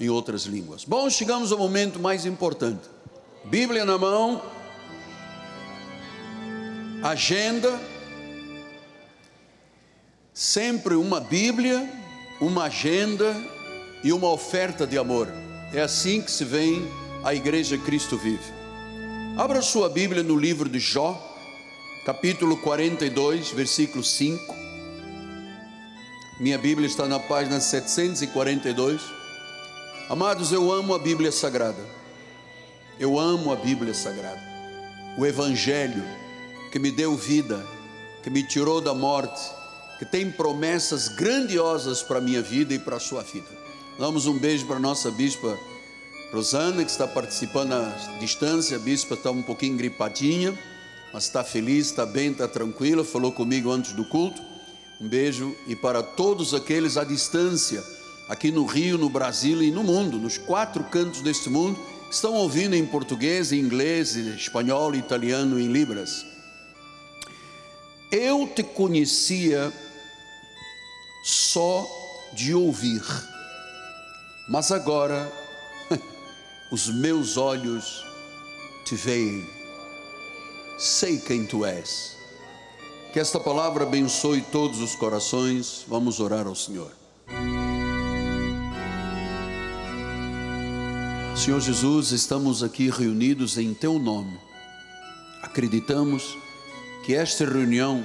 em outras línguas. Bom, chegamos ao momento mais importante. Bíblia na mão, agenda, sempre uma Bíblia, uma agenda e uma oferta de amor. É assim que se vem a Igreja Cristo Vive. Abra sua Bíblia no livro de Jó, capítulo 42, versículo 5. Minha Bíblia está na página 742. Amados, eu amo a Bíblia Sagrada. Eu amo a Bíblia Sagrada. O Evangelho que me deu vida, que me tirou da morte, que tem promessas grandiosas para a minha vida e para a sua vida. Damos um beijo para a nossa bispa Rosana, que está participando à distância. A bispa está um pouquinho gripadinha, mas está feliz, está bem, está tranquila. Falou comigo antes do culto. Um beijo e para todos aqueles à distância, aqui no Rio, no Brasil e no mundo, nos quatro cantos deste mundo, estão ouvindo em português, em inglês, em espanhol, italiano e em libras. Eu te conhecia só de ouvir, mas agora os meus olhos te veem, sei quem tu és. Que esta palavra abençoe todos os corações. Vamos orar ao Senhor. Senhor Jesus, estamos aqui reunidos em Teu nome. Acreditamos que esta reunião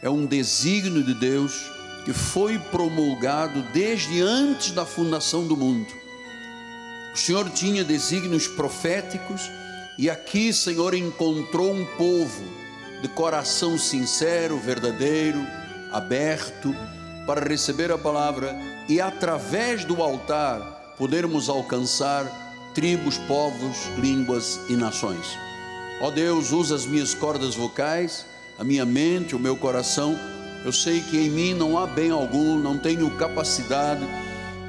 é um desígnio de Deus que foi promulgado desde antes da fundação do mundo o Senhor tinha desígnios proféticos e aqui, Senhor, encontrou um povo de coração sincero, verdadeiro, aberto para receber a palavra e através do altar podermos alcançar tribos, povos, línguas e nações. Ó Deus, usa as minhas cordas vocais, a minha mente, o meu coração. Eu sei que em mim não há bem algum, não tenho capacidade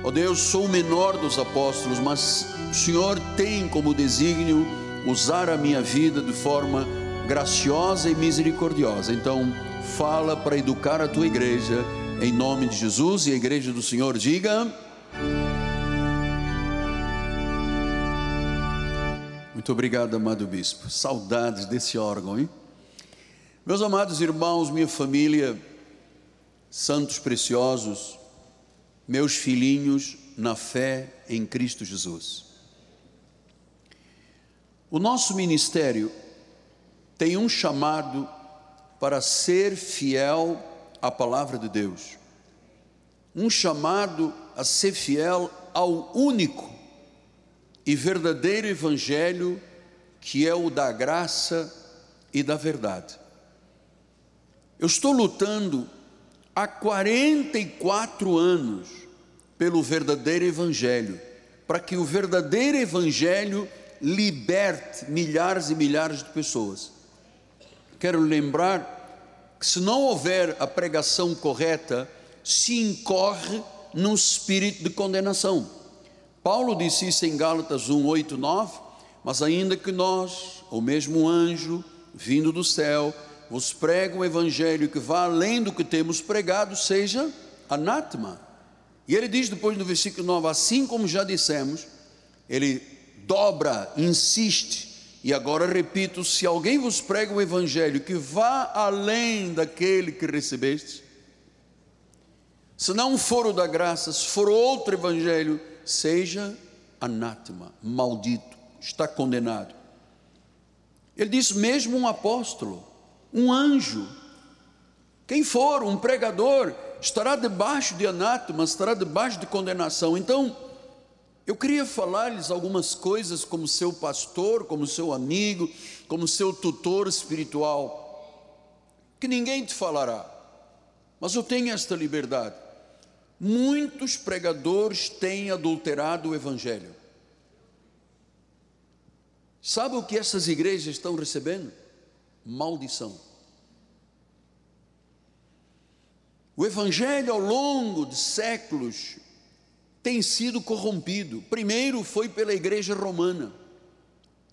Ó Deus, sou o menor dos apóstolos, mas o Senhor tem como desígnio usar a minha vida de forma graciosa e misericordiosa. Então, fala para educar a tua igreja, em nome de Jesus e a igreja do Senhor diga. Muito obrigado, amado bispo. Saudades desse órgão, hein? Meus amados irmãos, minha família, santos preciosos, meus filhinhos na fé em Cristo Jesus. O nosso ministério tem um chamado para ser fiel à palavra de Deus, um chamado a ser fiel ao único e verdadeiro Evangelho que é o da graça e da verdade. Eu estou lutando há 44 anos pelo verdadeiro Evangelho, para que o verdadeiro Evangelho liberte milhares e milhares de pessoas. Quero lembrar que se não houver a pregação correta, se incorre num espírito de condenação. Paulo disse isso em Gálatas 1, 8, 9, mas ainda que nós, ou mesmo anjo, vindo do céu, vos prega um evangelho que vá além do que temos pregado, seja anátema. E ele diz depois no versículo 9: assim como já dissemos, ele dobra, insiste, e agora repito: se alguém vos prega um evangelho que vá além daquele que recebeste, se não for o da graça, se for outro evangelho, seja anátema, maldito, está condenado. Ele diz: mesmo um apóstolo, um anjo, quem for, um pregador, estará debaixo de anátema, estará debaixo de condenação. Então, eu queria falar-lhes algumas coisas como seu pastor, como seu amigo, como seu tutor espiritual, que ninguém te falará, mas eu tenho esta liberdade. Muitos pregadores têm adulterado o Evangelho. Sabe o que essas igrejas estão recebendo? maldição. O Evangelho, ao longo de séculos, tem sido corrompido. Primeiro foi pela Igreja Romana.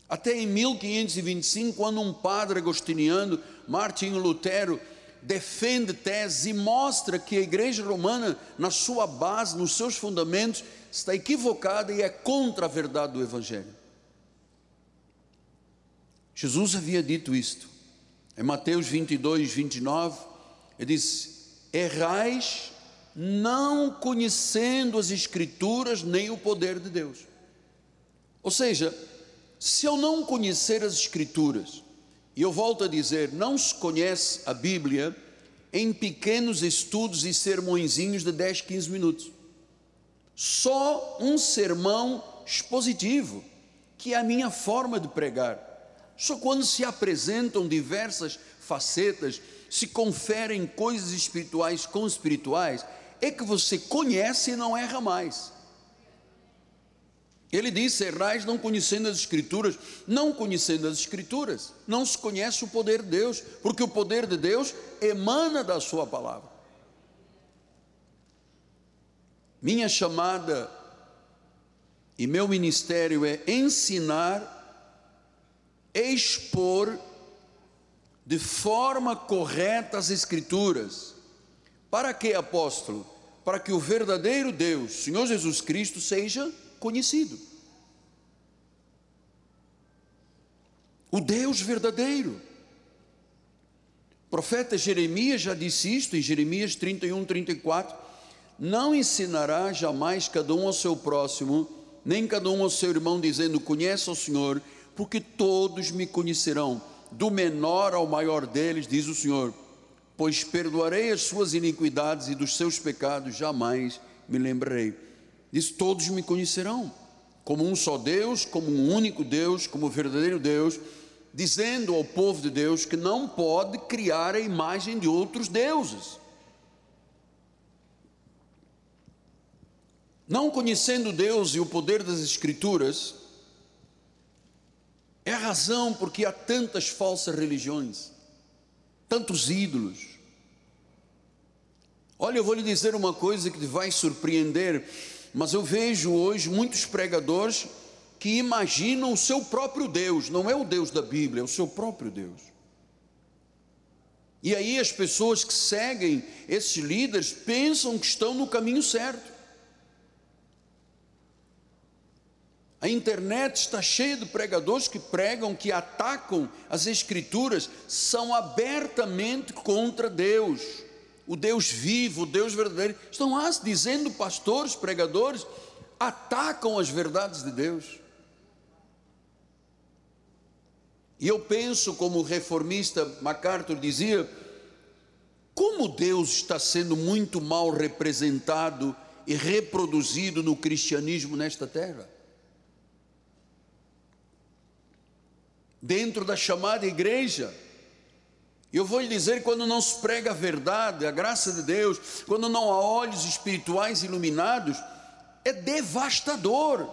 Até em 1525, quando um padre agostiniano, Martinho Lutero, defende tese e mostra que a Igreja Romana, na sua base, nos seus fundamentos, está equivocada e é contra a verdade do Evangelho. Jesus havia dito isto. Em Mateus 22, 29, ele disse: Errais não conhecendo as Escrituras nem o poder de Deus. Ou seja, se eu não conhecer as Escrituras, e eu volto a dizer, não se conhece a Bíblia em pequenos estudos e sermõezinhos de 10, 15 minutos. Só um sermão expositivo, que é a minha forma de pregar. Só quando se apresentam diversas facetas, se conferem coisas espirituais com espirituais, é que você conhece e não erra mais. Ele disse: Errais não conhecendo as Escrituras, não conhecendo as Escrituras, não se conhece o poder de Deus, porque o poder de Deus emana da Sua palavra. Minha chamada e meu ministério é ensinar, expor de forma correta as Escrituras. Para que, apóstolo? Para que o verdadeiro Deus, Senhor Jesus Cristo, seja conhecido. O Deus verdadeiro. O profeta Jeremias já disse isto em Jeremias 31, 34: Não ensinará jamais cada um ao seu próximo, nem cada um ao seu irmão, dizendo: Conheça o Senhor, porque todos me conhecerão, do menor ao maior deles, diz o Senhor, pois perdoarei as suas iniquidades e dos seus pecados jamais me lembrarei. Diz: Todos me conhecerão, como um só Deus, como um único Deus, como verdadeiro Deus, dizendo ao povo de Deus que não pode criar a imagem de outros deuses. Não conhecendo Deus e o poder das Escrituras, é a razão porque há tantas falsas religiões, tantos ídolos. Olha, eu vou lhe dizer uma coisa que vai surpreender mas eu vejo hoje muitos pregadores que imaginam o seu próprio Deus, não é o Deus da Bíblia, é o seu próprio Deus. E aí as pessoas que seguem esses líderes pensam que estão no caminho certo. A internet está cheia de pregadores que pregam, que atacam as Escrituras, são abertamente contra Deus o Deus vivo, o Deus verdadeiro. Estão lá dizendo, pastores, pregadores, atacam as verdades de Deus. E eu penso, como o reformista MacArthur dizia, como Deus está sendo muito mal representado e reproduzido no cristianismo nesta terra. Dentro da chamada igreja, eu vou lhe dizer: quando não se prega a verdade, a graça de Deus, quando não há olhos espirituais iluminados, é devastador.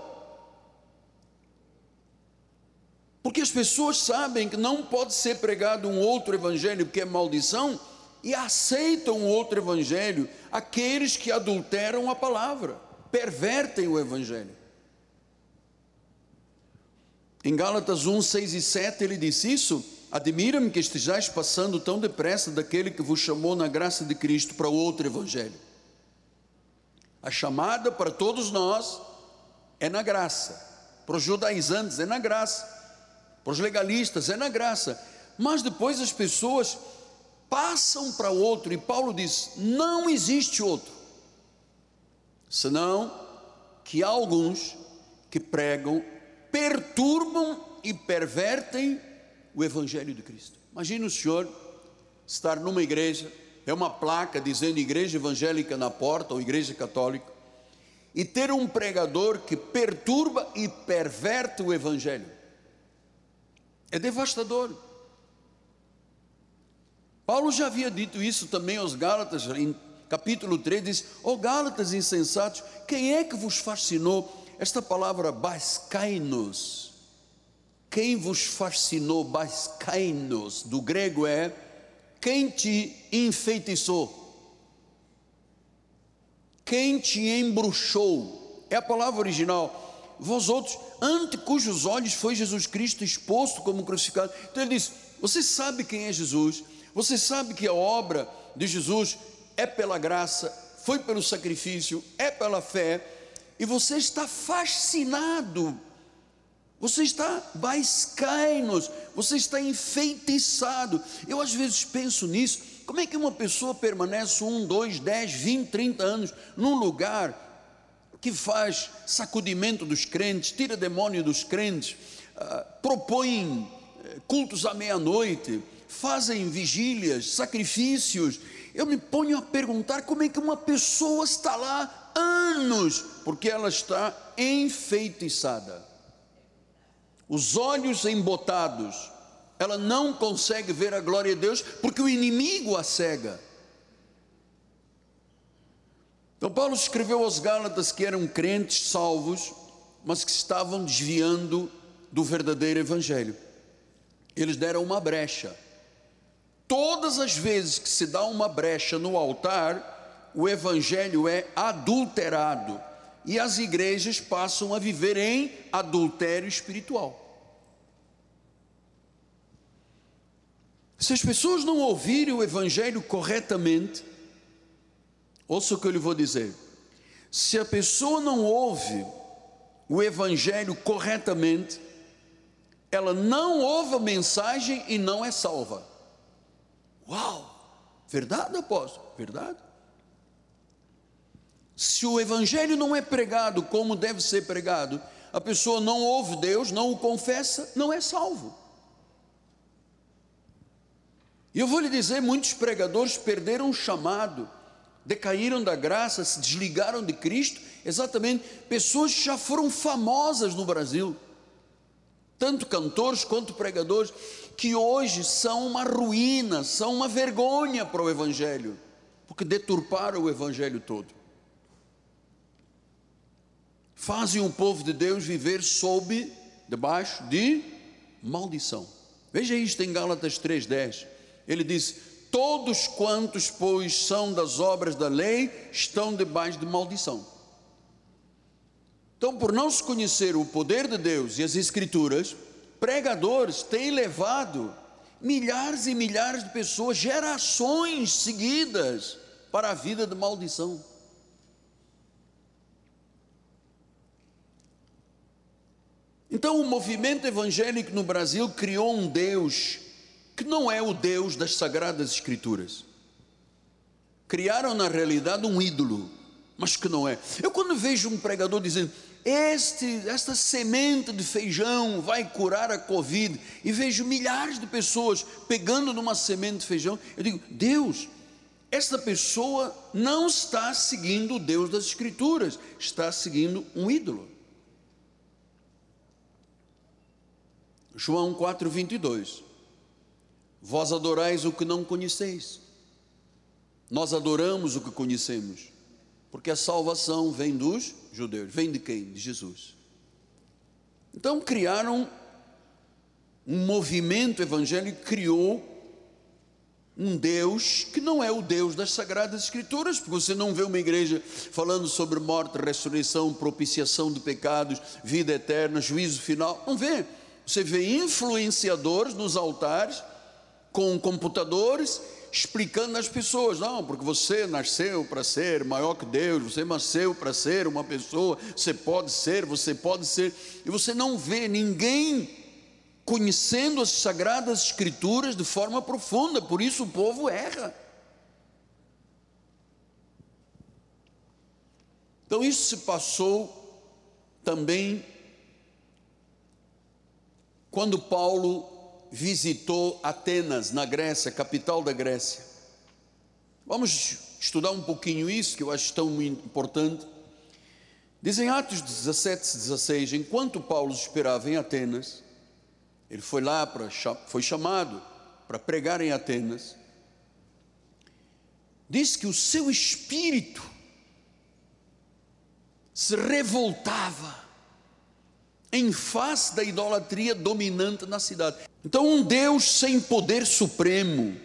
Porque as pessoas sabem que não pode ser pregado um outro evangelho que é maldição e aceitam outro evangelho, aqueles que adulteram a palavra, pervertem o evangelho. Em Gálatas 1, 6 e 7 ele diz isso Admira-me que estejais passando tão depressa daquele que vos chamou na graça de Cristo para outro evangelho. A chamada para todos nós é na graça. Para os judaizantes é na graça. Para os legalistas é na graça. Mas depois as pessoas passam para outro e Paulo diz: não existe outro. Senão que há alguns que pregam, perturbam e pervertem o Evangelho de Cristo. Imagine o senhor estar numa igreja, é uma placa dizendo igreja evangélica na porta ou igreja católica, e ter um pregador que perturba e perverte o Evangelho. É devastador. Paulo já havia dito isso também aos Gálatas, em capítulo 3, diz: Ó oh, Gálatas insensatos, quem é que vos fascinou? Esta palavra bascainos, quem vos fascinou, baskainos, do grego é quem te enfeitiçou, quem te embruxou, é a palavra original. Vós outros, ante cujos olhos foi Jesus Cristo exposto como crucificado. Então ele diz: Você sabe quem é Jesus, você sabe que a obra de Jesus é pela graça, foi pelo sacrifício, é pela fé, e você está fascinado, você está baiscainos, você está enfeitiçado. Eu às vezes penso nisso, como é que uma pessoa permanece um, dois, dez, vinte, trinta anos num lugar que faz sacudimento dos crentes, tira demônio dos crentes, uh, propõe eh, cultos à meia-noite, fazem vigílias, sacrifícios. Eu me ponho a perguntar como é que uma pessoa está lá anos, porque ela está enfeitiçada. Os olhos embotados, ela não consegue ver a glória de Deus, porque o inimigo a cega. Então, Paulo escreveu aos Gálatas que eram crentes salvos, mas que estavam desviando do verdadeiro Evangelho. Eles deram uma brecha. Todas as vezes que se dá uma brecha no altar, o Evangelho é adulterado e as igrejas passam a viver em adultério espiritual. Se as pessoas não ouvirem o Evangelho corretamente, Ouça o que eu lhe vou dizer. Se a pessoa não ouve o Evangelho corretamente, ela não ouve a mensagem e não é salva. Uau! Verdade, apóstolo? Verdade. Se o Evangelho não é pregado como deve ser pregado, a pessoa não ouve Deus, não o confessa, não é salvo. E eu vou lhe dizer: muitos pregadores perderam o chamado decaíram da graça, se desligaram de Cristo, exatamente pessoas que já foram famosas no Brasil, tanto cantores quanto pregadores, que hoje são uma ruína, são uma vergonha para o Evangelho, porque deturparam o Evangelho todo. Fazem o povo de Deus viver sob, debaixo de maldição. Veja isto em Gálatas 3,10. Ele diz: Todos quantos, pois, são das obras da lei, estão debaixo de maldição. Então, por não se conhecer o poder de Deus e as Escrituras, pregadores têm levado milhares e milhares de pessoas, gerações seguidas, para a vida de maldição. Então, o movimento evangélico no Brasil criou um Deus que não é o Deus das Sagradas Escrituras. Criaram na realidade um ídolo, mas que não é. Eu quando vejo um pregador dizendo, este, esta semente de feijão vai curar a Covid, e vejo milhares de pessoas pegando numa semente de feijão, eu digo, Deus, esta pessoa não está seguindo o Deus das Escrituras, está seguindo um ídolo. João 4, 22. Vós adorais o que não conheceis. Nós adoramos o que conhecemos, porque a salvação vem dos judeus. Vem de quem? De Jesus. Então criaram um movimento evangélico, criou um Deus que não é o Deus das Sagradas Escrituras, porque você não vê uma igreja falando sobre morte, ressurreição, propiciação de pecados, vida eterna, juízo final. Não vê. Você vê influenciadores nos altares com computadores explicando às pessoas, não, porque você nasceu para ser maior que Deus, você nasceu para ser uma pessoa, você pode ser, você pode ser, e você não vê ninguém conhecendo as sagradas escrituras de forma profunda, por isso o povo erra. Então isso se passou também quando Paulo visitou Atenas, na Grécia, capital da Grécia. Vamos estudar um pouquinho isso, que eu acho tão importante. Dizem Atos 17, 16: enquanto Paulo esperava em Atenas, ele foi lá para, foi chamado para pregar em Atenas. Diz que o seu espírito se revoltava em face da idolatria dominante na cidade. Então, um Deus sem poder supremo,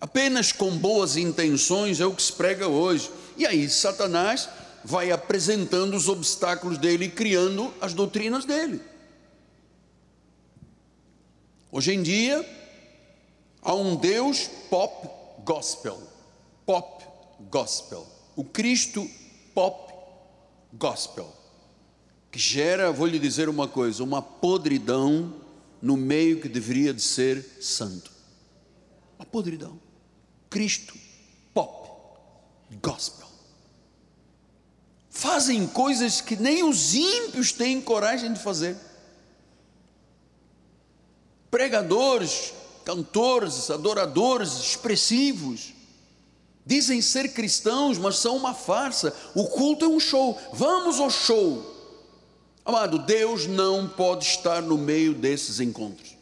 apenas com boas intenções, é o que se prega hoje. E aí, Satanás vai apresentando os obstáculos dele e criando as doutrinas dele. Hoje em dia, há um Deus pop gospel. Pop gospel. O Cristo pop gospel, que gera, vou lhe dizer uma coisa, uma podridão no meio que deveria de ser santo. Uma podridão. Cristo, pop, gospel. Fazem coisas que nem os ímpios têm coragem de fazer. Pregadores, cantores, adoradores expressivos, dizem ser cristãos, mas são uma farsa. O culto é um show. Vamos ao show. Amado, Deus não pode estar no meio desses encontros.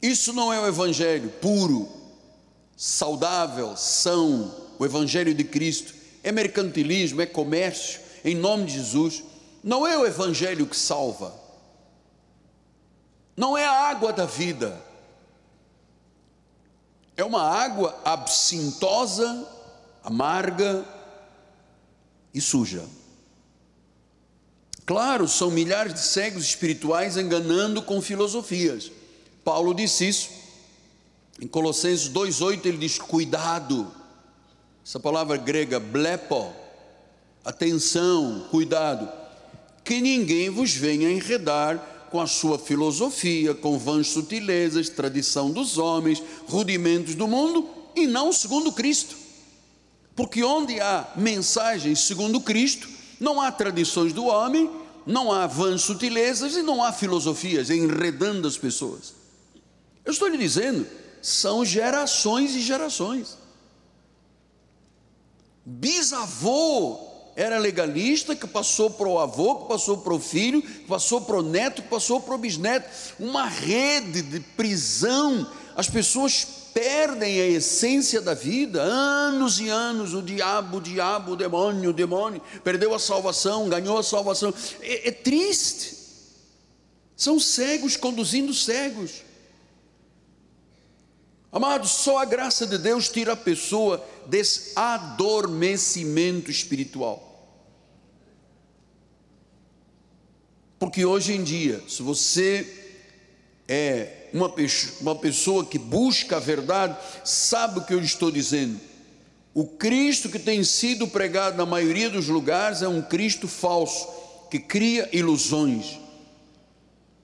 Isso não é o evangelho puro, saudável, são, o evangelho de Cristo. É mercantilismo, é comércio, em nome de Jesus. Não é o evangelho que salva. Não é a água da vida. É uma água absintosa, amarga e suja. Claro, são milhares de cegos espirituais enganando com filosofias. Paulo disse isso. Em Colossenses 2,8 ele diz: cuidado. Essa palavra grega, blepo, atenção, cuidado, que ninguém vos venha enredar com a sua filosofia, com vãs sutilezas, tradição dos homens, rudimentos do mundo, e não segundo Cristo. Porque onde há mensagens segundo Cristo, não há tradições do homem, não há vãs sutilezas e não há filosofias enredando as pessoas. Eu estou lhe dizendo, são gerações e gerações. Bisavô era legalista, que passou para o avô, que passou para o filho, que passou para o neto, que passou para o bisneto. Uma rede de prisão. As pessoas perdem a essência da vida, anos e anos, o diabo, o diabo, o demônio, o demônio, perdeu a salvação, ganhou a salvação. É, é triste. São cegos conduzindo cegos. Amados, só a graça de Deus tira a pessoa desse adormecimento espiritual. Porque hoje em dia, se você é uma, uma pessoa que busca a verdade, sabe o que eu estou dizendo. O Cristo que tem sido pregado na maioria dos lugares é um Cristo falso, que cria ilusões.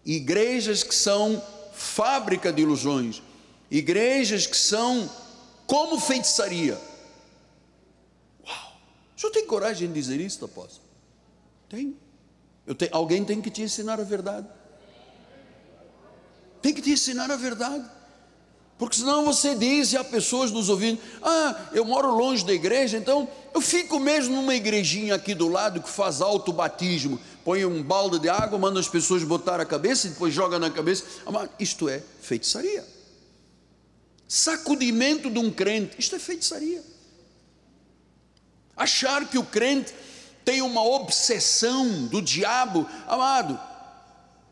Igrejas que são fábrica de ilusões, igrejas que são como feitiçaria. Uau! O senhor tem coragem de dizer isso, apóstolo? Tem. Tenho, alguém tem que te ensinar a verdade. Tem que te ensinar a verdade. Porque senão você diz, e há pessoas nos ouvindo, ah, eu moro longe da igreja, então eu fico mesmo numa igrejinha aqui do lado que faz alto batismo, põe um balde de água, manda as pessoas botar a cabeça e depois joga na cabeça. Isto é feitiçaria. Sacudimento de um crente, isto é feitiçaria. Achar que o crente tem uma obsessão do diabo, amado,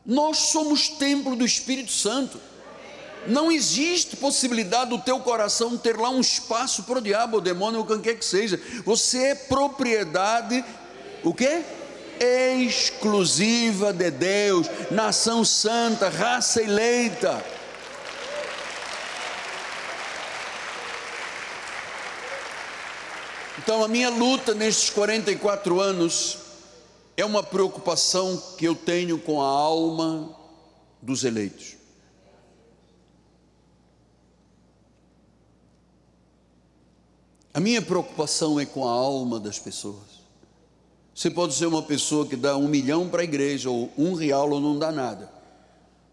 nós somos templo do Espírito Santo. Não existe possibilidade do teu coração ter lá um espaço para o diabo, o demônio, ou quem quer que seja. Você é propriedade, o quê? Exclusiva de Deus, nação santa, raça eleita. Então, a minha luta nestes 44 anos é uma preocupação que eu tenho com a alma dos eleitos. A minha preocupação é com a alma das pessoas. Você pode ser uma pessoa que dá um milhão para a igreja, ou um real, ou não dá nada.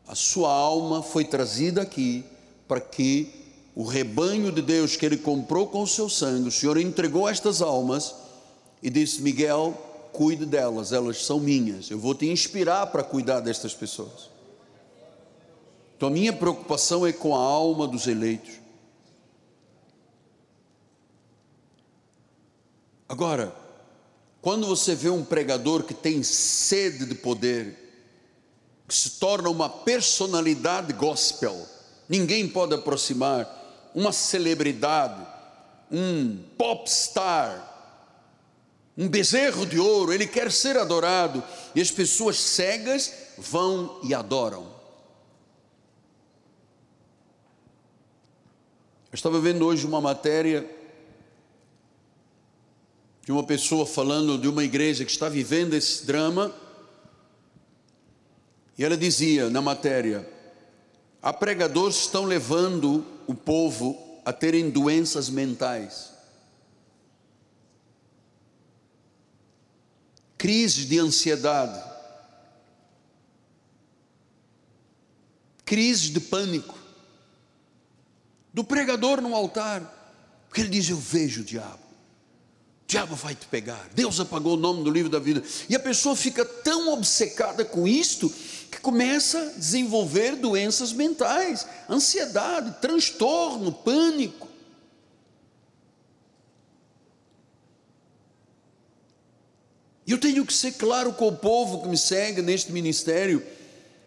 A sua alma foi trazida aqui para que o rebanho de Deus que ele comprou com o seu sangue, o Senhor entregou estas almas e disse: Miguel, cuide delas, elas são minhas. Eu vou te inspirar para cuidar destas pessoas. Então a minha preocupação é com a alma dos eleitos. Agora, quando você vê um pregador que tem sede de poder, que se torna uma personalidade gospel, ninguém pode aproximar, uma celebridade, um popstar, um bezerro de ouro, ele quer ser adorado, e as pessoas cegas vão e adoram. Eu estava vendo hoje uma matéria de uma pessoa falando de uma igreja que está vivendo esse drama, e ela dizia na matéria: há pregadores estão levando o povo a terem doenças mentais. Crises de ansiedade, crises de pânico, do pregador no altar, porque ele diz: Eu vejo o diabo, o diabo vai te pegar. Deus apagou o nome do livro da vida, e a pessoa fica tão obcecada com isto que começa a desenvolver doenças mentais, ansiedade, transtorno, pânico. E eu tenho que ser claro com o povo que me segue neste ministério,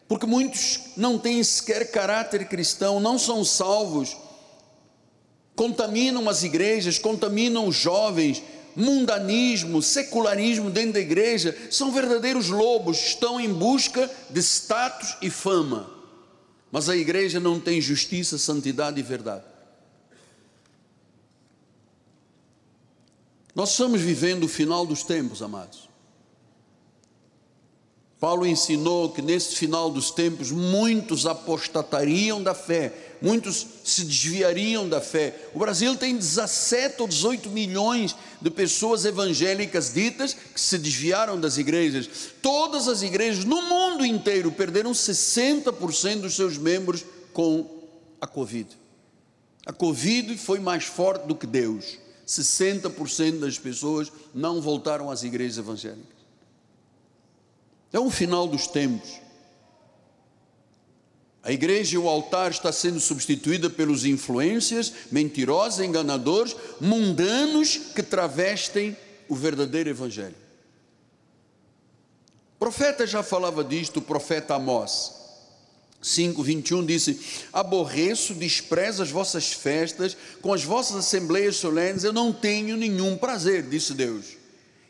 porque muitos não têm sequer caráter cristão, não são salvos, contaminam as igrejas, contaminam os jovens, mundanismo, secularismo dentro da igreja, são verdadeiros lobos, estão em busca de status e fama. Mas a igreja não tem justiça, santidade e verdade. Nós estamos vivendo o final dos tempos, amados. Paulo ensinou que nesse final dos tempos muitos apostatariam da fé, muitos se desviariam da fé. O Brasil tem 17 ou 18 milhões de pessoas evangélicas ditas que se desviaram das igrejas. Todas as igrejas no mundo inteiro perderam 60% dos seus membros com a Covid. A Covid foi mais forte do que Deus. 60% das pessoas não voltaram às igrejas evangélicas. É o final dos tempos. A igreja e o altar está sendo substituída pelos influências, mentirosos, enganadores, mundanos que travestem o verdadeiro evangelho. O profeta já falava disto, o profeta Amós. 5, 21 disse: Aborreço, desprezo as vossas festas, com as vossas assembleias solenes eu não tenho nenhum prazer, disse Deus.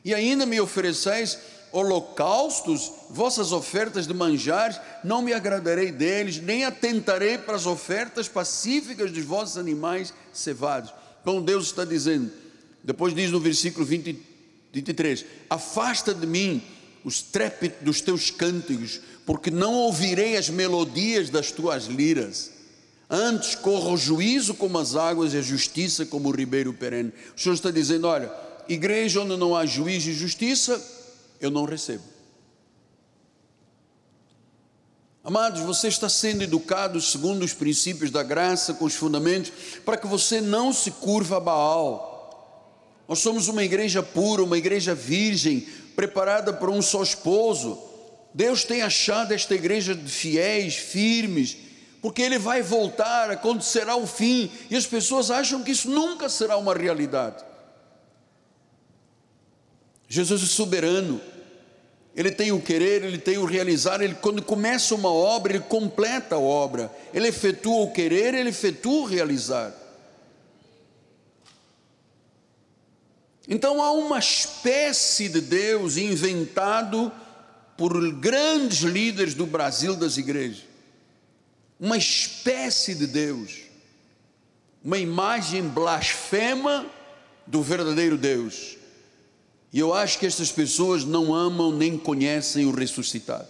E ainda me ofereceis holocaustos, vossas ofertas de manjares, não me agradarei deles, nem atentarei para as ofertas pacíficas dos vossos animais cevados. Então Deus está dizendo, depois diz no versículo 20, 23: Afasta de mim os trépitos dos teus cânticos, porque não ouvirei as melodias das tuas liras. Antes corra o juízo como as águas e a justiça como o ribeiro perene. O Senhor está dizendo: olha, igreja onde não há juízo e justiça, eu não recebo. Amados, você está sendo educado segundo os princípios da graça, com os fundamentos, para que você não se curva a Baal. Nós somos uma igreja pura, uma igreja virgem, preparada para um só esposo. Deus tem achado esta igreja de fiéis, firmes, porque Ele vai voltar, acontecerá o fim, e as pessoas acham que isso nunca será uma realidade. Jesus é soberano, ele tem o querer, ele tem o realizar, ele quando começa uma obra, ele completa a obra, ele efetua o querer, ele efetua o realizar. Então há uma espécie de Deus inventado por grandes líderes do Brasil das igrejas. Uma espécie de Deus, uma imagem blasfema do verdadeiro Deus e eu acho que estas pessoas não amam nem conhecem o ressuscitado.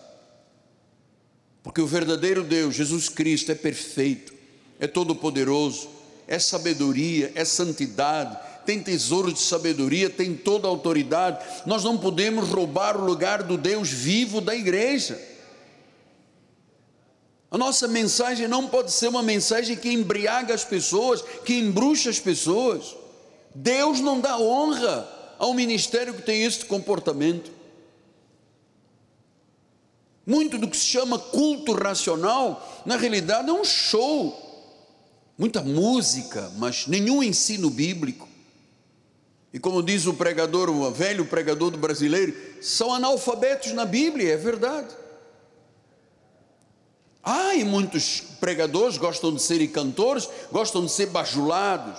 Porque o verdadeiro Deus, Jesus Cristo, é perfeito, é todo-poderoso, é sabedoria, é santidade, tem tesouro de sabedoria, tem toda a autoridade. Nós não podemos roubar o lugar do Deus vivo da igreja. A nossa mensagem não pode ser uma mensagem que embriaga as pessoas, que embruxa as pessoas. Deus não dá honra ao ministério que tem este comportamento. Muito do que se chama culto racional, na realidade é um show, muita música, mas nenhum ensino bíblico. E como diz o pregador, o velho pregador do brasileiro, são analfabetos na Bíblia, é verdade. Ah, e muitos pregadores gostam de serem cantores, gostam de ser bajulados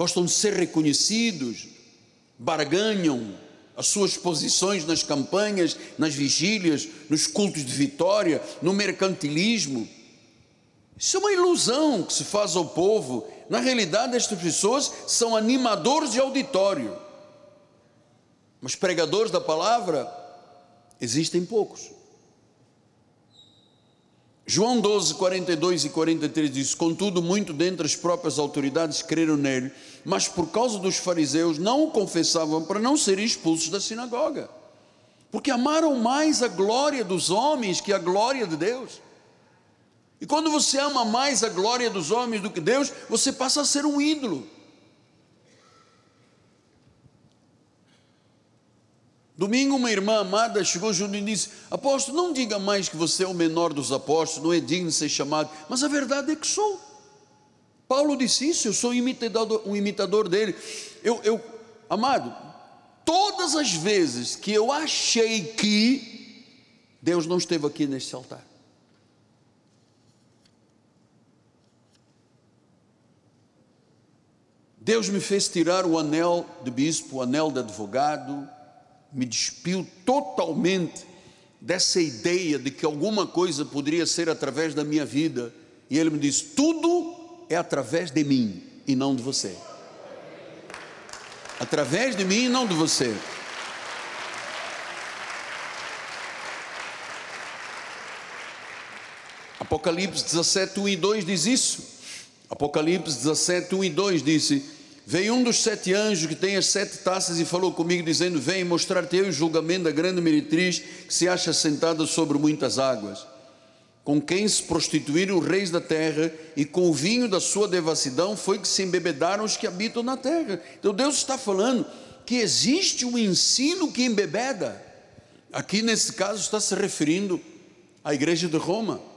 gostam de ser reconhecidos, barganham as suas posições nas campanhas, nas vigílias, nos cultos de vitória, no mercantilismo. Isso é uma ilusão que se faz ao povo. Na realidade, estas pessoas são animadores de auditório. Mas pregadores da palavra existem poucos. João 12, 42 e 43 diz: Contudo, muito dentre as próprias autoridades creram nele, mas por causa dos fariseus não o confessavam para não serem expulsos da sinagoga, porque amaram mais a glória dos homens que a glória de Deus. E quando você ama mais a glória dos homens do que Deus, você passa a ser um ídolo. Domingo, uma irmã amada chegou junto e disse: Apóstolo, não diga mais que você é o menor dos apóstolos, não é digno de ser chamado, mas a verdade é que sou. Paulo disse isso, eu sou um imitador, um imitador dele. Eu, eu, amado, todas as vezes que eu achei que Deus não esteve aqui neste altar, Deus me fez tirar o anel de bispo, o anel de advogado, me despiu totalmente dessa ideia de que alguma coisa poderia ser através da minha vida. E ele me disse: tudo é através de mim e não de você. Através de mim e não de você. Apocalipse 17, 1 e 2 diz isso. Apocalipse 17, 1 e 2 disse: Veio um dos sete anjos que tem as sete taças e falou comigo, dizendo: Vem mostrar-te eu o julgamento da grande meretriz que se acha sentada sobre muitas águas, com quem se prostituíram os reis da terra, e com o vinho da sua devassidão foi que se embebedaram os que habitam na terra. Então Deus está falando que existe um ensino que embebeda. Aqui nesse caso está se referindo à igreja de Roma.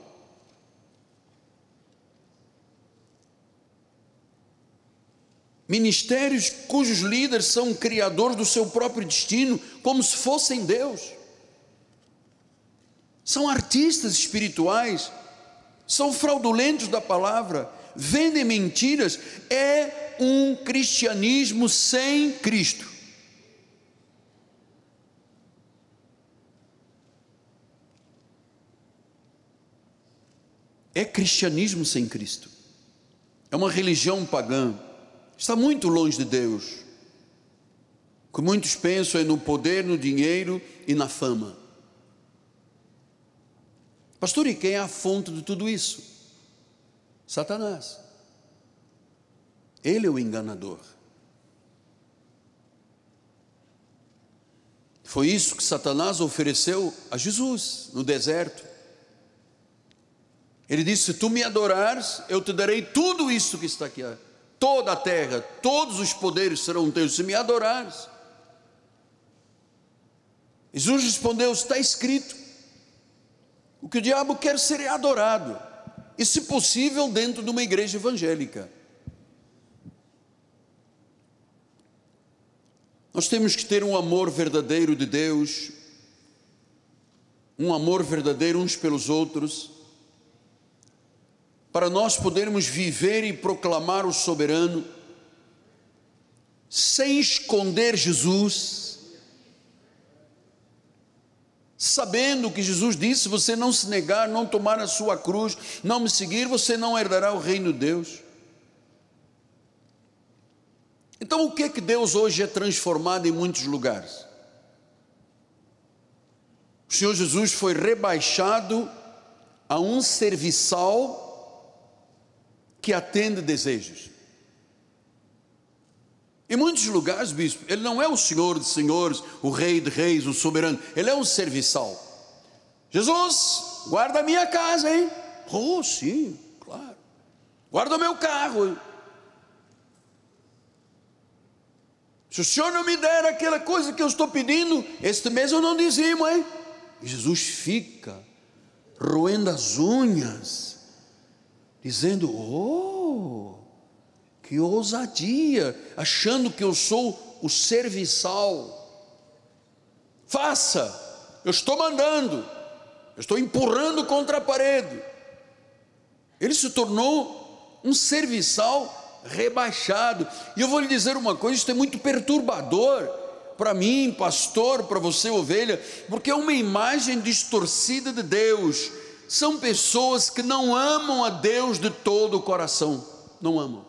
Ministérios cujos líderes são criadores do seu próprio destino, como se fossem Deus. São artistas espirituais, são fraudulentos da palavra, vendem mentiras. É um cristianismo sem Cristo. É cristianismo sem Cristo. É uma religião pagã está muito longe de Deus. O que muitos pensam é no poder, no dinheiro e na fama. Pastor, e quem é a fonte de tudo isso? Satanás. Ele é o enganador. Foi isso que Satanás ofereceu a Jesus no deserto. Ele disse: Se tu me adorares, eu te darei tudo isso que está aqui toda a terra, todos os poderes serão teus se me adorares. Jesus respondeu: Está escrito. O que o diabo quer ser é adorado, e se possível, dentro de uma igreja evangélica. Nós temos que ter um amor verdadeiro de Deus, um amor verdadeiro uns pelos outros, para nós podermos viver e proclamar o soberano, sem esconder Jesus, sabendo que Jesus disse: você não se negar, não tomar a sua cruz, não me seguir, você não herdará o reino de Deus. Então, o que é que Deus hoje é transformado em muitos lugares? O Senhor Jesus foi rebaixado a um serviçal que atende desejos. Em muitos lugares, bispo, ele não é o Senhor de senhores, o Rei de reis, o soberano, ele é um serviçal. Jesus, guarda a minha casa, hein? Oh, sim, claro. Guarda o meu carro. Se o senhor não me der aquela coisa que eu estou pedindo, este mês eu não dizimo, hein? Jesus fica roendo as unhas dizendo: Oh, que ousadia, achando que eu sou o serviçal. Faça, eu estou mandando, eu estou empurrando contra a parede. Ele se tornou um serviçal rebaixado. E eu vou lhe dizer uma coisa: isso é muito perturbador para mim, pastor, para você, ovelha, porque é uma imagem distorcida de Deus são pessoas que não amam a Deus de todo o coração, não amam.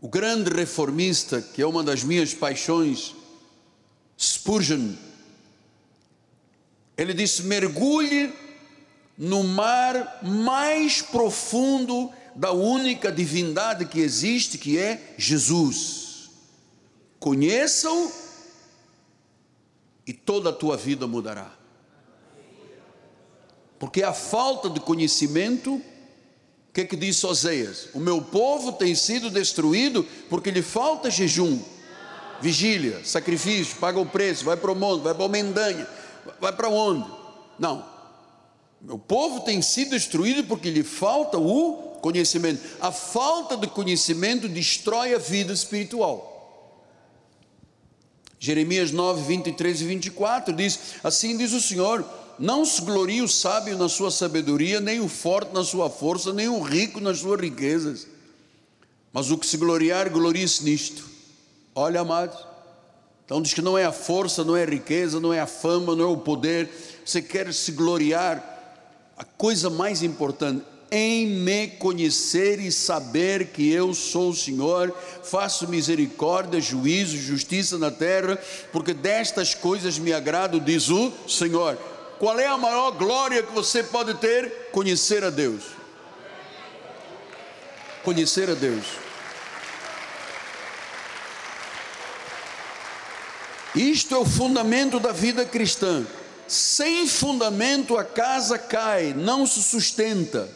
O grande reformista, que é uma das minhas paixões, Spurgeon, ele disse: mergulhe no mar mais profundo da única divindade que existe, que é Jesus. Conheça-o e toda a tua vida mudará. Porque a falta de conhecimento, o que é que diz Oséias? O meu povo tem sido destruído porque lhe falta jejum, vigília, sacrifício, paga o preço, vai para o monte, vai para o mendanha, vai para onde? Não. Meu povo tem sido destruído porque lhe falta o conhecimento. A falta de conhecimento destrói a vida espiritual. Jeremias 9, 23 e 24 diz: Assim diz o Senhor: Não se glorie o sábio na sua sabedoria, nem o forte na sua força, nem o rico nas suas riquezas. Mas o que se gloriar, glorie-se nisto. Olha, amados. Então diz que não é a força, não é a riqueza, não é a fama, não é o poder. Você quer se gloriar. A coisa mais importante em me conhecer e saber que eu sou o Senhor, faço misericórdia, juízo, justiça na terra, porque destas coisas me agrado, diz o Senhor. Qual é a maior glória que você pode ter? Conhecer a Deus. Conhecer a Deus. Isto é o fundamento da vida cristã. Sem fundamento a casa cai, não se sustenta.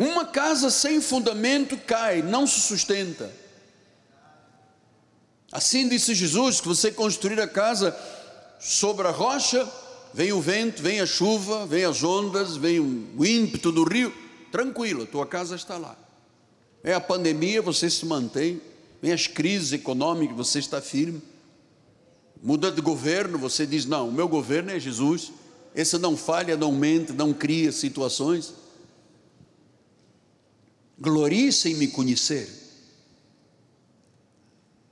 Uma casa sem fundamento cai, não se sustenta. Assim disse Jesus: que você construir a casa sobre a rocha, vem o vento, vem a chuva, vem as ondas, vem o ímpeto do rio, tranquilo, tua casa está lá. É a pandemia, você se mantém, vem as crises econômicas, você está firme. Muda de governo, você diz: não, o meu governo é Jesus, esse não falha, não mente, não cria situações glorie-se em me conhecer.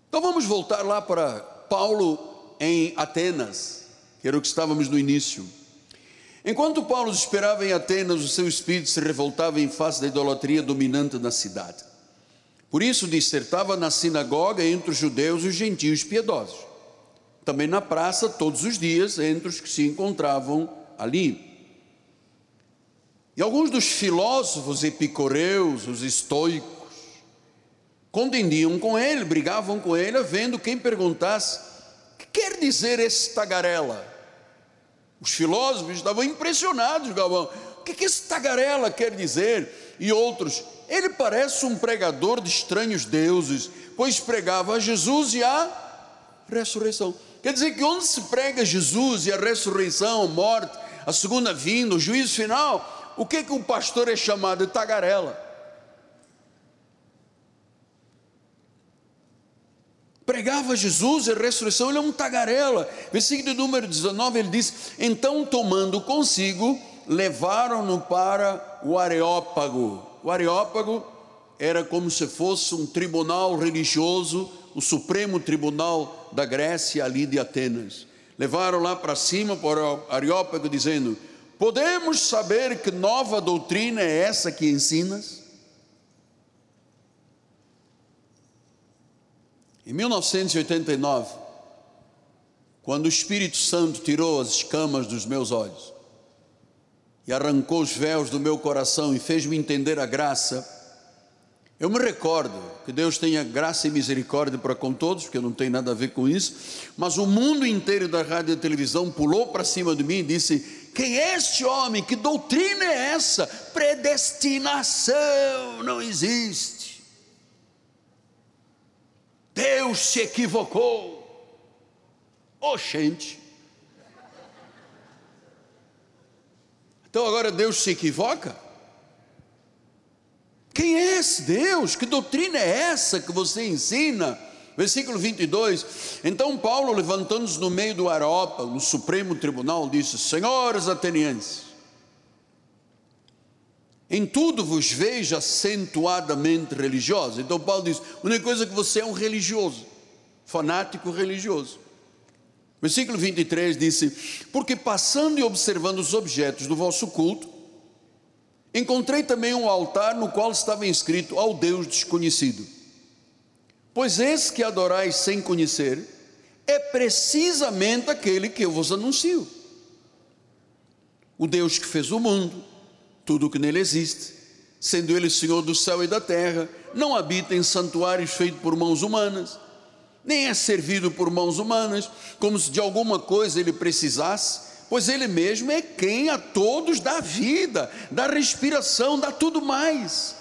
Então vamos voltar lá para Paulo em Atenas, que era o que estávamos no início. Enquanto Paulo esperava em Atenas, o seu espírito se revoltava em face da idolatria dominante na cidade. Por isso dissertava na sinagoga entre os judeus e os gentios piedosos. Também na praça, todos os dias, entre os que se encontravam ali. E alguns dos filósofos epicureus, os estoicos, contendiam com ele, brigavam com ele, vendo quem perguntasse: o que quer dizer esse tagarela? Os filósofos estavam impressionados, Galvão. O que, que esse tagarela quer dizer? E outros, ele parece um pregador de estranhos deuses, pois pregava a Jesus e a ressurreição. Quer dizer que onde se prega Jesus e a ressurreição, a morte, a segunda vinda, o juízo final, o que, que o pastor é chamado de tagarela? Pregava Jesus e ressurreição, ele é um tagarela. Versículo número 19, ele diz: Então, tomando consigo, levaram-no para o Areópago. O Areópago era como se fosse um tribunal religioso, o Supremo Tribunal da Grécia, ali de Atenas. Levaram lá para cima para o Areópago, dizendo: Podemos saber que nova doutrina é essa que ensinas? Em 1989, quando o Espírito Santo tirou as escamas dos meus olhos e arrancou os véus do meu coração e fez-me entender a graça, eu me recordo que Deus tenha graça e misericórdia para com todos, porque eu não tenho nada a ver com isso, mas o mundo inteiro da rádio e da televisão pulou para cima de mim e disse: quem é este homem? Que doutrina é essa? Predestinação não existe. Deus se equivocou. Oxente. Então agora Deus se equivoca? Quem é esse Deus? Que doutrina é essa que você ensina? Versículo 22. Então Paulo, levantando-se no meio do Areópago, no Supremo Tribunal, disse: Senhores atenienses, em tudo vos vejo acentuadamente religiosos. Então Paulo diz: a única coisa é que você é um religioso. fanático religioso. Versículo 23 disse: Porque passando e observando os objetos do vosso culto, encontrei também um altar no qual estava inscrito ao Deus desconhecido. Pois esse que adorais sem conhecer é precisamente aquele que eu vos anuncio. O Deus que fez o mundo, tudo o que nele existe, sendo ele Senhor do céu e da terra, não habita em santuários feitos por mãos humanas nem é servido por mãos humanas, como se de alguma coisa ele precisasse, pois ele mesmo é quem a todos dá vida, dá respiração, dá tudo mais.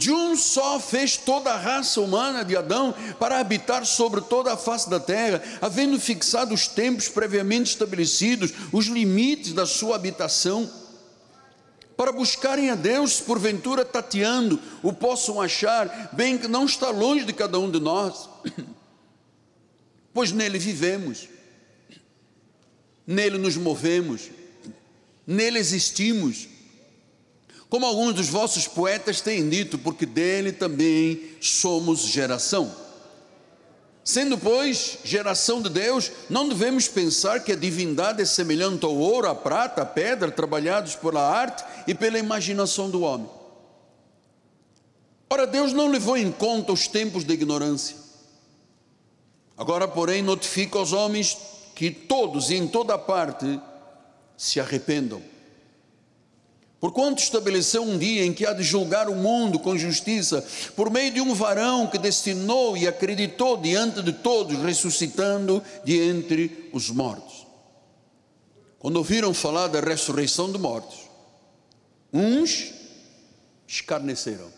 De um só fez toda a raça humana de Adão para habitar sobre toda a face da terra, havendo fixado os tempos previamente estabelecidos, os limites da sua habitação para buscarem a Deus, porventura tateando, o possam achar, bem que não está longe de cada um de nós, pois nele vivemos, nele nos movemos, nele existimos. Como alguns dos vossos poetas têm dito, porque dele também somos geração. Sendo, pois, geração de Deus, não devemos pensar que a divindade é semelhante ao ouro, à prata, à pedra, trabalhados pela arte e pela imaginação do homem. Ora, Deus não levou em conta os tempos de ignorância. Agora, porém, notifica aos homens que todos e em toda parte se arrependam. Porquanto estabeleceu um dia em que há de julgar o mundo com justiça, por meio de um varão que destinou e acreditou diante de todos, ressuscitando de entre os mortos. Quando ouviram falar da ressurreição de mortos, uns escarneceram.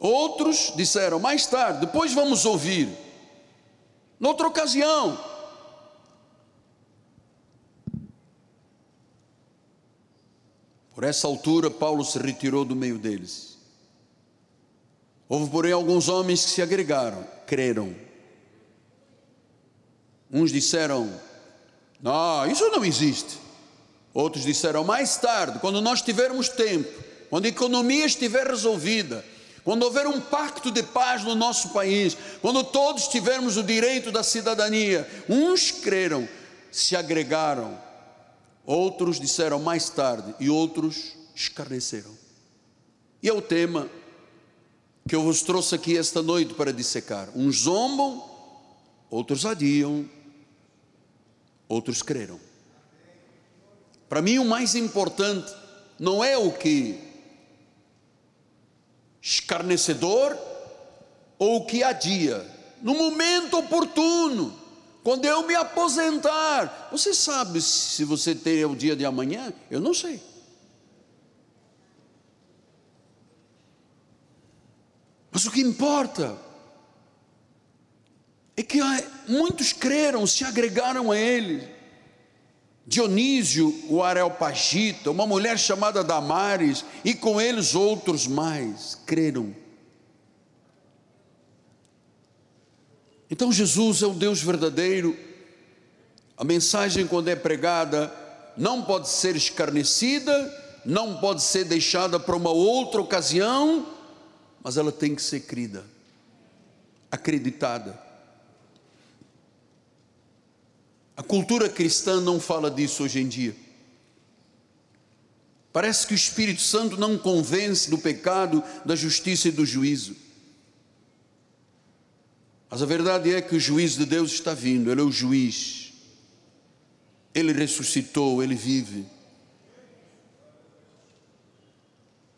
Outros disseram, mais tarde, depois vamos ouvir. Noutra ocasião, Por essa altura, Paulo se retirou do meio deles. Houve, porém, alguns homens que se agregaram, creram. Uns disseram: Não, isso não existe. Outros disseram: Mais tarde, quando nós tivermos tempo, quando a economia estiver resolvida, quando houver um pacto de paz no nosso país, quando todos tivermos o direito da cidadania, uns creram, se agregaram Outros disseram mais tarde e outros escarneceram. E é o tema que eu vos trouxe aqui esta noite para dissecar. Uns zombam, outros adiam, outros creram. Para mim, o mais importante não é o que escarnecedor ou o que adia, no momento oportuno quando eu me aposentar, você sabe se você tem o dia de amanhã? Eu não sei. Mas o que importa é que muitos creram, se agregaram a ele. Dionísio, o Areopagita, uma mulher chamada Damares, e com eles outros mais creram. Então Jesus é o Deus verdadeiro. A mensagem, quando é pregada, não pode ser escarnecida, não pode ser deixada para uma outra ocasião, mas ela tem que ser crida, acreditada. A cultura cristã não fala disso hoje em dia. Parece que o Espírito Santo não convence do pecado, da justiça e do juízo. Mas a verdade é que o juízo de Deus está vindo, Ele é o juiz. Ele ressuscitou, Ele vive.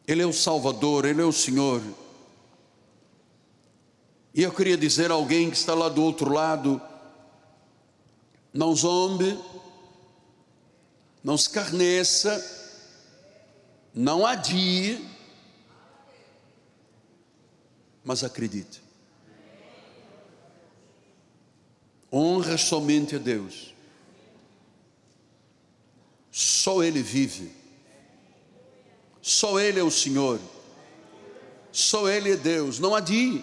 Ele é o Salvador, Ele é o Senhor. E eu queria dizer a alguém que está lá do outro lado: não zombe, não se carneça, não adie, mas acredite. Honra somente a Deus. Só Ele vive, só Ele é o Senhor, só Ele é Deus, não adie.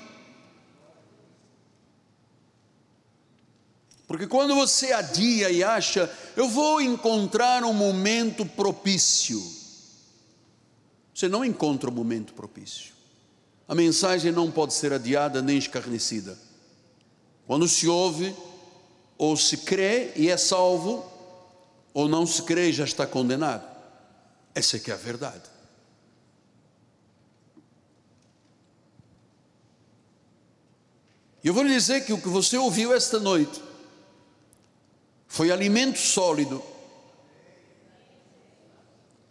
Porque quando você adia e acha, eu vou encontrar um momento propício, você não encontra um momento propício. a mensagem não pode ser adiada nem escarnecida. Quando se ouve, ou se crê e é salvo, ou não se crê e já está condenado. Essa é que é a verdade. E eu vou lhe dizer que o que você ouviu esta noite foi alimento sólido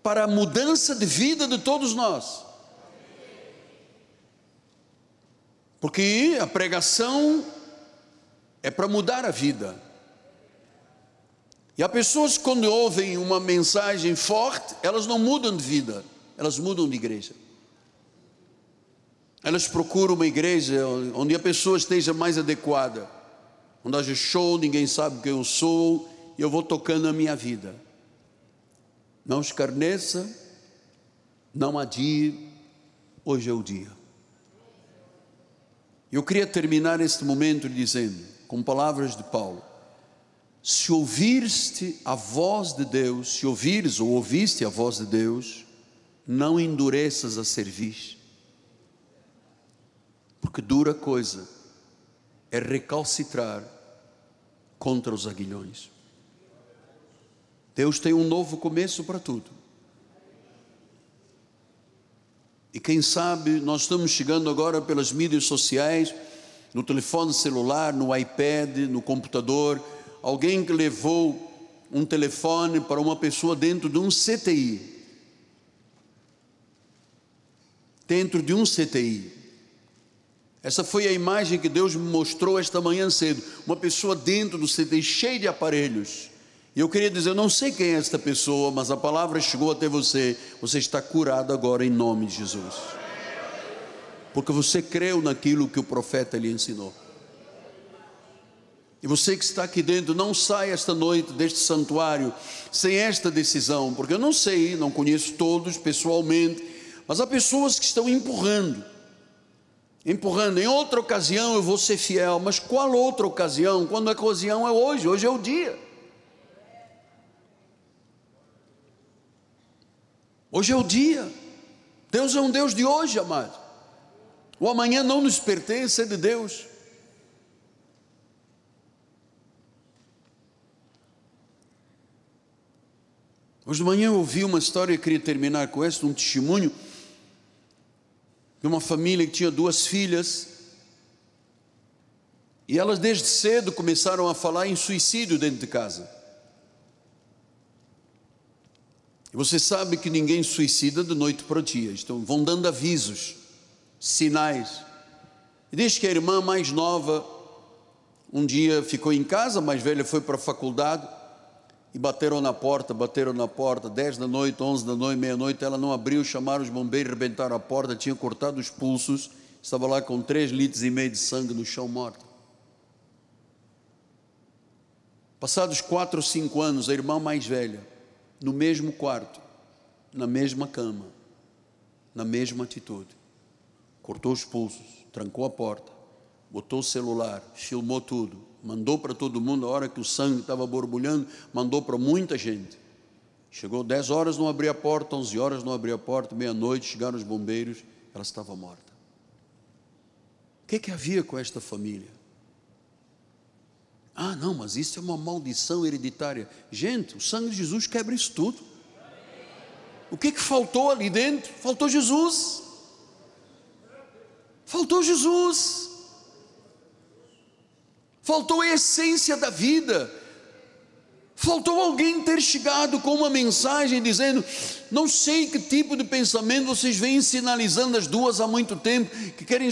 para a mudança de vida de todos nós. Porque a pregação é para mudar a vida. E há pessoas que, quando ouvem uma mensagem forte, elas não mudam de vida, elas mudam de igreja. Elas procuram uma igreja onde a pessoa esteja mais adequada, onde haja show, ninguém sabe quem eu sou, e eu vou tocando a minha vida. Não escarneça, não adie, hoje é o dia. Eu queria terminar este momento dizendo, com palavras de Paulo: se ouviste a voz de Deus, se ouvires ou ouviste a voz de Deus, não endureças a servir, porque dura coisa é recalcitrar contra os aguilhões. Deus tem um novo começo para tudo. E quem sabe nós estamos chegando agora pelas mídias sociais, no telefone celular, no iPad, no computador, alguém que levou um telefone para uma pessoa dentro de um CTI. Dentro de um CTI. Essa foi a imagem que Deus me mostrou esta manhã cedo. Uma pessoa dentro do CTI, cheia de aparelhos. E eu queria dizer, eu não sei quem é esta pessoa, mas a palavra chegou até você. Você está curado agora em nome de Jesus. Porque você creu naquilo que o profeta lhe ensinou. E você que está aqui dentro, não saia esta noite deste santuário sem esta decisão, porque eu não sei, não conheço todos pessoalmente, mas há pessoas que estão empurrando. Empurrando, em outra ocasião eu vou ser fiel, mas qual outra ocasião? Quando a ocasião é hoje, hoje é o dia. Hoje é o dia. Deus é um Deus de hoje, amado. O amanhã não nos pertence, é de Deus. Hoje de manhã eu ouvi uma história, eu queria terminar com essa, um testemunho de uma família que tinha duas filhas, e elas desde cedo começaram a falar em suicídio dentro de casa. E você sabe que ninguém suicida de noite para o dia, então vão dando avisos, sinais. Desde que a irmã mais nova um dia ficou em casa, mais velha foi para a faculdade e bateram na porta, bateram na porta, 10 da noite, 11 da noite, meia-noite, ela não abriu, chamaram os bombeiros, rebentaram a porta, tinha cortado os pulsos, estava lá com 3 litros e meio de sangue no chão morta. Passados quatro ou cinco anos, a irmã mais velha no mesmo quarto, na mesma cama, na mesma atitude. Cortou os pulsos, trancou a porta, botou o celular, filmou tudo, mandou para todo mundo a hora que o sangue estava borbulhando, mandou para muita gente. Chegou 10 horas, não abria a porta, 11 horas, não abria a porta, meia-noite, chegaram os bombeiros, ela estava morta. O que, que havia com esta família? Ah, não, mas isso é uma maldição hereditária. Gente, o sangue de Jesus quebra isso tudo. O que, que faltou ali dentro? Faltou Jesus. Faltou Jesus. Faltou a essência da vida. Faltou alguém ter chegado com uma mensagem dizendo: Não sei que tipo de pensamento vocês vêm sinalizando as duas há muito tempo, que querem.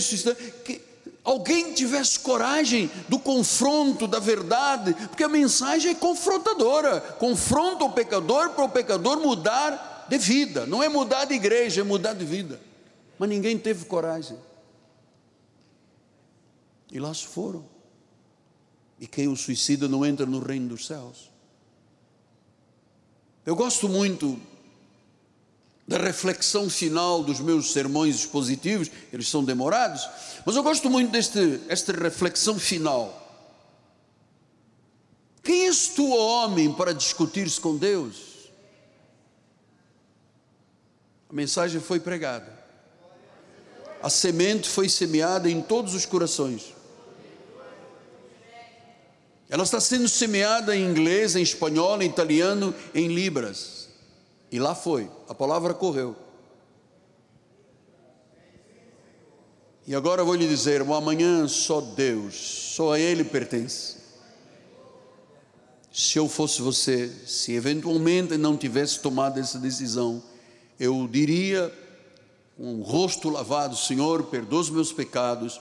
Que, alguém tivesse coragem do confronto da verdade, porque a mensagem é confrontadora, confronta o pecador para o pecador mudar de vida, não é mudar de igreja, é mudar de vida. Mas ninguém teve coragem. E lá se foram. E quem o suicida não entra no reino dos céus. Eu gosto muito da reflexão final dos meus sermões expositivos, eles são demorados, mas eu gosto muito deste, esta reflexão final. Quem és tu, homem, para discutir-se com Deus? A mensagem foi pregada. a semente foi semeada em todos os corações. Ela está sendo semeada em inglês, em espanhol, em italiano, em libras. E lá foi, a palavra correu. E agora eu vou lhe dizer: o amanhã só Deus, só a Ele pertence. Se eu fosse você, se eventualmente não tivesse tomado essa decisão, eu diria, com o rosto lavado: Senhor, perdoa os meus pecados.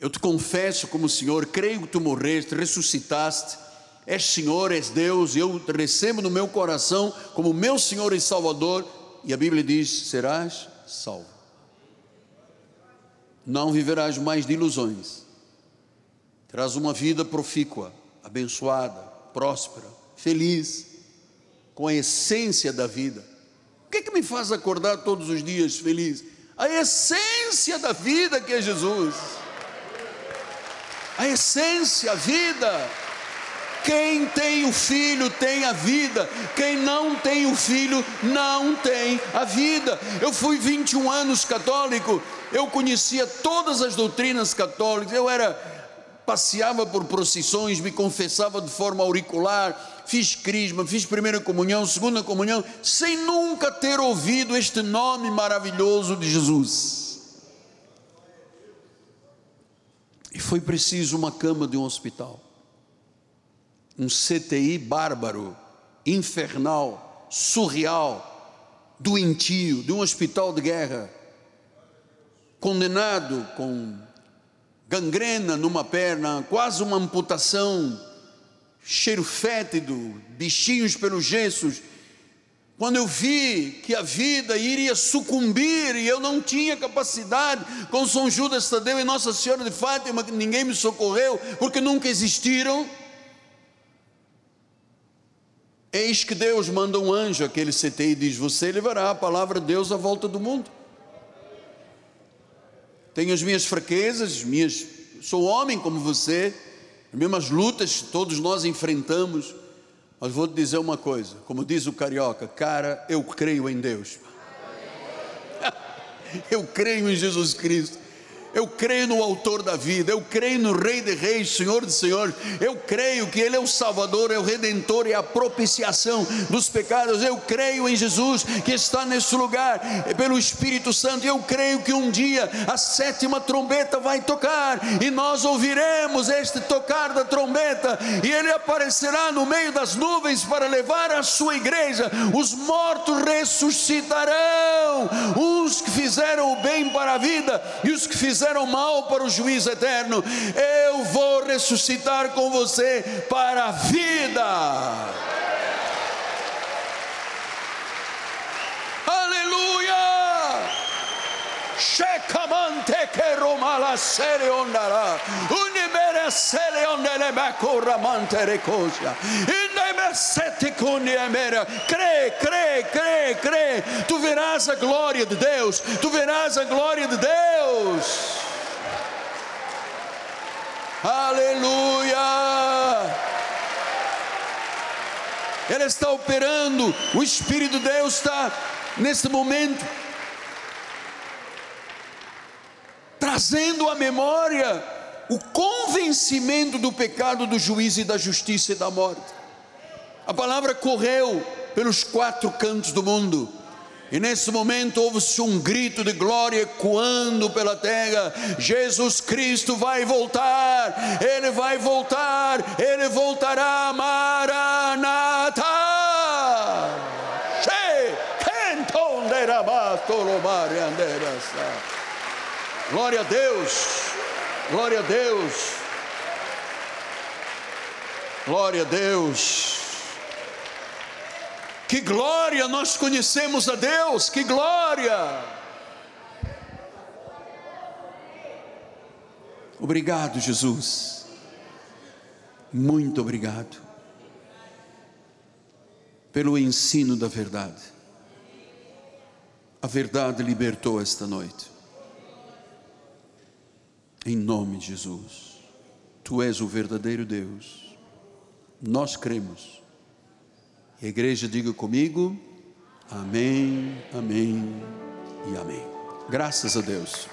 Eu te confesso como Senhor, creio que tu morreste, ressuscitaste, és Senhor, és Deus, e eu te recebo no meu coração como meu Senhor e Salvador. E a Bíblia diz: serás salvo não viverás mais de ilusões. Terás uma vida profícua, abençoada, próspera, feliz, com a essência da vida. O que é que me faz acordar todos os dias feliz? A essência da vida que é Jesus. A essência, a vida. Quem tem o filho tem a vida, quem não tem o filho não tem a vida. Eu fui 21 anos católico, eu conhecia todas as doutrinas católicas, eu era passeava por procissões, me confessava de forma auricular, fiz crisma, fiz primeira comunhão, segunda comunhão, sem nunca ter ouvido este nome maravilhoso de Jesus. E foi preciso uma cama de um hospital um CTI bárbaro, infernal, surreal, doentio, de um hospital de guerra, condenado com gangrena numa perna, quase uma amputação, cheiro fétido, bichinhos pelos gessos. Quando eu vi que a vida iria sucumbir e eu não tinha capacidade, com São Judas Tadeu e Nossa Senhora de Fátima, que ninguém me socorreu, porque nunca existiram, Eis que Deus manda um anjo àquele CT e diz: Você levará a palavra de Deus à volta do mundo. Tenho as minhas fraquezas, minhas, sou homem como você, as mesmas lutas todos nós enfrentamos, mas vou te dizer uma coisa, como diz o carioca, cara, eu creio em Deus. eu creio em Jesus Cristo. Eu creio no Autor da vida, eu creio no Rei de Reis, Senhor de Senhores, eu creio que Ele é o Salvador, é o Redentor, é a propiciação dos pecados. Eu creio em Jesus que está nesse lugar, pelo Espírito Santo. Eu creio que um dia a sétima trombeta vai tocar e nós ouviremos este tocar da trombeta e Ele aparecerá no meio das nuvens para levar a sua igreja. Os mortos ressuscitarão, uns que fizeram o bem para a vida e os que fizeram fizeram mal para o juízo eterno, eu vou ressuscitar com você para a vida. Aleluia! Shekamante que romala sere ondara, unibere sere ondele bakura mante recosia, indemesete cuniemera, crê, crê, crê, crê, tu verás a glória de Deus, tu verás a glória de Deus. Aleluia! Ela está operando, o Espírito de Deus está nesse momento trazendo à memória o convencimento do pecado, do juízo e da justiça e da morte. A palavra correu pelos quatro cantos do mundo e nesse momento houve-se um grito de glória ecoando pela terra: Jesus Cristo vai voltar, Ele vai voltar, Ele voltará, Maranata. Glória a Deus, glória a Deus, glória a Deus. Que glória nós conhecemos a Deus, que glória! Obrigado, Jesus. Muito obrigado pelo ensino da verdade. A verdade libertou esta noite. Em nome de Jesus. Tu és o verdadeiro Deus. Nós cremos a igreja diga comigo: Amém, Amém e Amém. Graças a Deus.